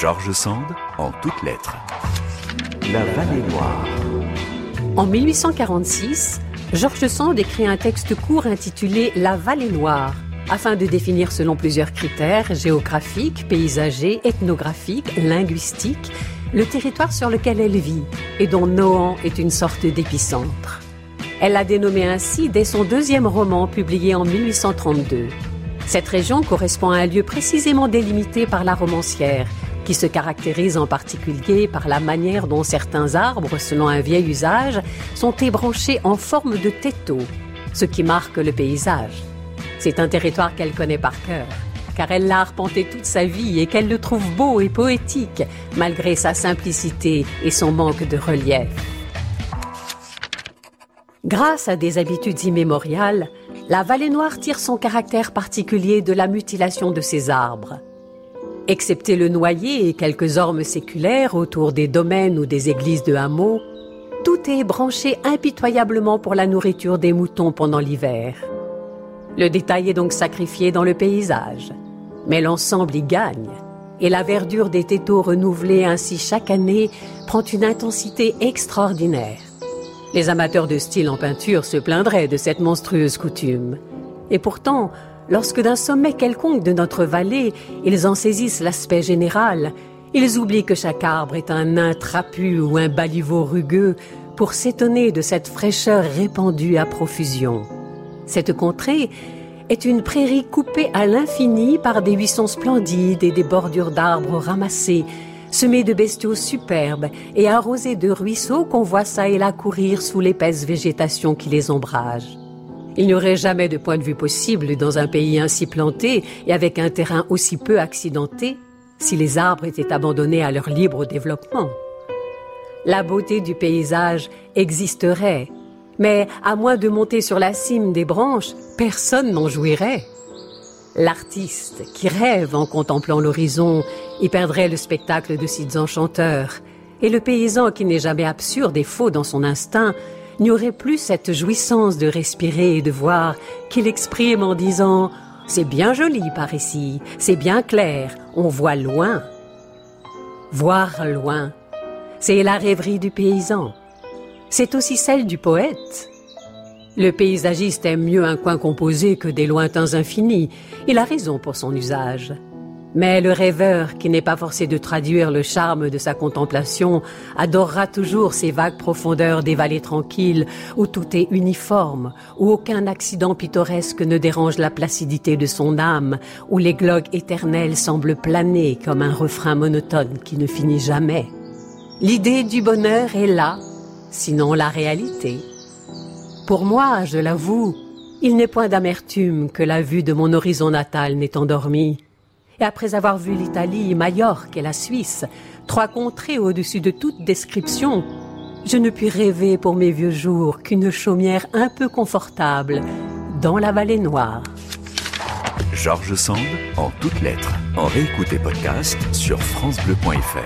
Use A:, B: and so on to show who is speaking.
A: Georges Sand, en toutes lettres. La Vallée Noire.
B: En 1846, Georges Sand écrit un texte court intitulé La Vallée Noire, afin de définir selon plusieurs critères géographiques, paysagers, ethnographiques, linguistiques, le territoire sur lequel elle vit et dont Nohant est une sorte d'épicentre. Elle l'a dénommé ainsi dès son deuxième roman publié en 1832. Cette région correspond à un lieu précisément délimité par la romancière, qui se caractérise en particulier par la manière dont certains arbres, selon un vieil usage, sont ébranchés en forme de tétaux, ce qui marque le paysage. C'est un territoire qu'elle connaît par cœur, car elle l'a arpenté toute sa vie et qu'elle le trouve beau et poétique, malgré sa simplicité et son manque de relief. Grâce à des habitudes immémoriales, la vallée noire tire son caractère particulier de la mutilation de ses arbres. Excepté le noyer et quelques ormes séculaires autour des domaines ou des églises de hameaux, tout est branché impitoyablement pour la nourriture des moutons pendant l'hiver. Le détail est donc sacrifié dans le paysage, mais l'ensemble y gagne, et la verdure des tétaux renouvelés ainsi chaque année prend une intensité extraordinaire. Les amateurs de style en peinture se plaindraient de cette monstrueuse coutume. Et pourtant, lorsque d'un sommet quelconque de notre vallée, ils en saisissent l'aspect général, ils oublient que chaque arbre est un nain trapu ou un baliveau rugueux pour s'étonner de cette fraîcheur répandue à profusion. Cette contrée est une prairie coupée à l'infini par des buissons splendides et des bordures d'arbres ramassés, semé de bestiaux superbes et arrosé de ruisseaux qu'on voit ça et là courir sous l'épaisse végétation qui les ombrage. Il n'y aurait jamais de point de vue possible dans un pays ainsi planté et avec un terrain aussi peu accidenté si les arbres étaient abandonnés à leur libre développement. La beauté du paysage existerait, mais à moins de monter sur la cime des branches, personne n'en jouirait. L'artiste qui rêve en contemplant l'horizon y perdrait le spectacle de sites enchanteurs, et le paysan qui n'est jamais absurde et faux dans son instinct n'y aurait plus cette jouissance de respirer et de voir qu'il exprime en disant ⁇ C'est bien joli par ici, c'est bien clair, on voit loin ⁇ Voir loin, c'est la rêverie du paysan. C'est aussi celle du poète. Le paysagiste aime mieux un coin composé que des lointains infinis. Il a raison pour son usage. Mais le rêveur, qui n'est pas forcé de traduire le charme de sa contemplation, adorera toujours ces vagues profondeurs des vallées tranquilles, où tout est uniforme, où aucun accident pittoresque ne dérange la placidité de son âme, où les glogues éternels semblent planer comme un refrain monotone qui ne finit jamais. L'idée du bonheur est là, sinon la réalité. Pour moi, je l'avoue, il n'est point d'amertume que la vue de mon horizon natal n'ait endormi. Et après avoir vu l'Italie, Majorque et la Suisse, trois contrées au-dessus de toute description, je ne puis rêver pour mes vieux jours qu'une chaumière un peu confortable dans la vallée noire.
A: Georges Sand, en toutes lettres, en réécoute et podcast sur FranceBleu.fr.